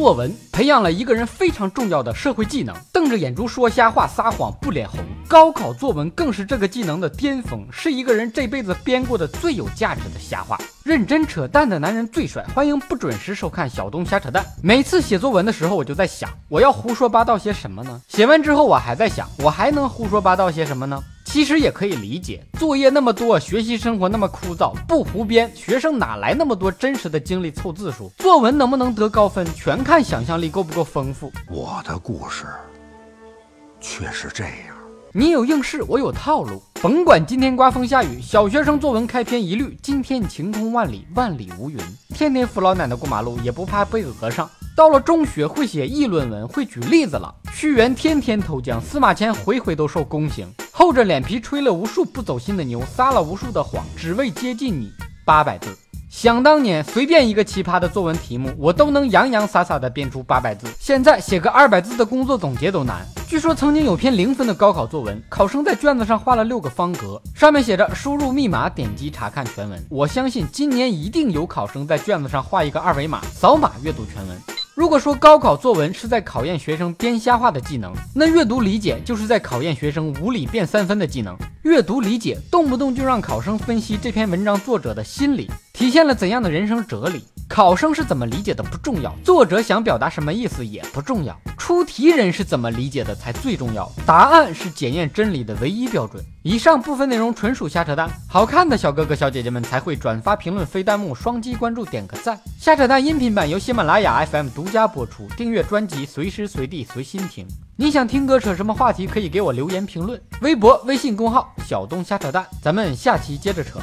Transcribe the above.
作文培养了一个人非常重要的社会技能，瞪着眼珠说瞎话、撒谎不脸红。高考作文更是这个技能的巅峰，是一个人这辈子编过的最有价值的瞎话。认真扯淡的男人最帅，欢迎不准时收看小东瞎扯淡。每次写作文的时候，我就在想，我要胡说八道些什么呢？写完之后，我还在想，我还能胡说八道些什么呢？其实也可以理解，作业那么多，学习生活那么枯燥，不胡编，学生哪来那么多真实的经历凑字数？作文能不能得高分，全看想象力够不够丰富。我的故事却是这样。你有应试，我有套路。甭管今天刮风下雨，小学生作文开篇一律：今天晴空万里，万里无云。天天扶老奶奶过马路，也不怕被讹上。到了中学，会写议论文，会举例子了。屈原天天投江，司马迁回回都受宫刑。厚着脸皮吹了无数不走心的牛，撒了无数的谎，只为接近你。八百字，想当年，随便一个奇葩的作文题目，我都能洋洋洒洒的编出八百字。现在写个二百字的工作总结都难。据说曾经有篇零分的高考作文，考生在卷子上画了六个方格，上面写着输入密码，点击查看全文。我相信今年一定有考生在卷子上画一个二维码，扫码阅读全文。如果说高考作文是在考验学生编瞎话的技能，那阅读理解就是在考验学生无理变三分的技能。阅读理解动不动就让考生分析这篇文章作者的心理，体现了怎样的人生哲理。考生是怎么理解的不重要，作者想表达什么意思也不重要，出题人是怎么理解的才最重要。答案是检验真理的唯一标准。以上部分内容纯属瞎扯淡，好看的小哥哥小姐姐们才会转发、评论、飞弹幕、双击关注、点个赞。瞎扯淡音频版由喜马拉雅 FM 独家播出，订阅专辑随时随地随心听。你想听哥扯什么话题，可以给我留言评论。微博、微信公号小东瞎扯淡，咱们下期接着扯。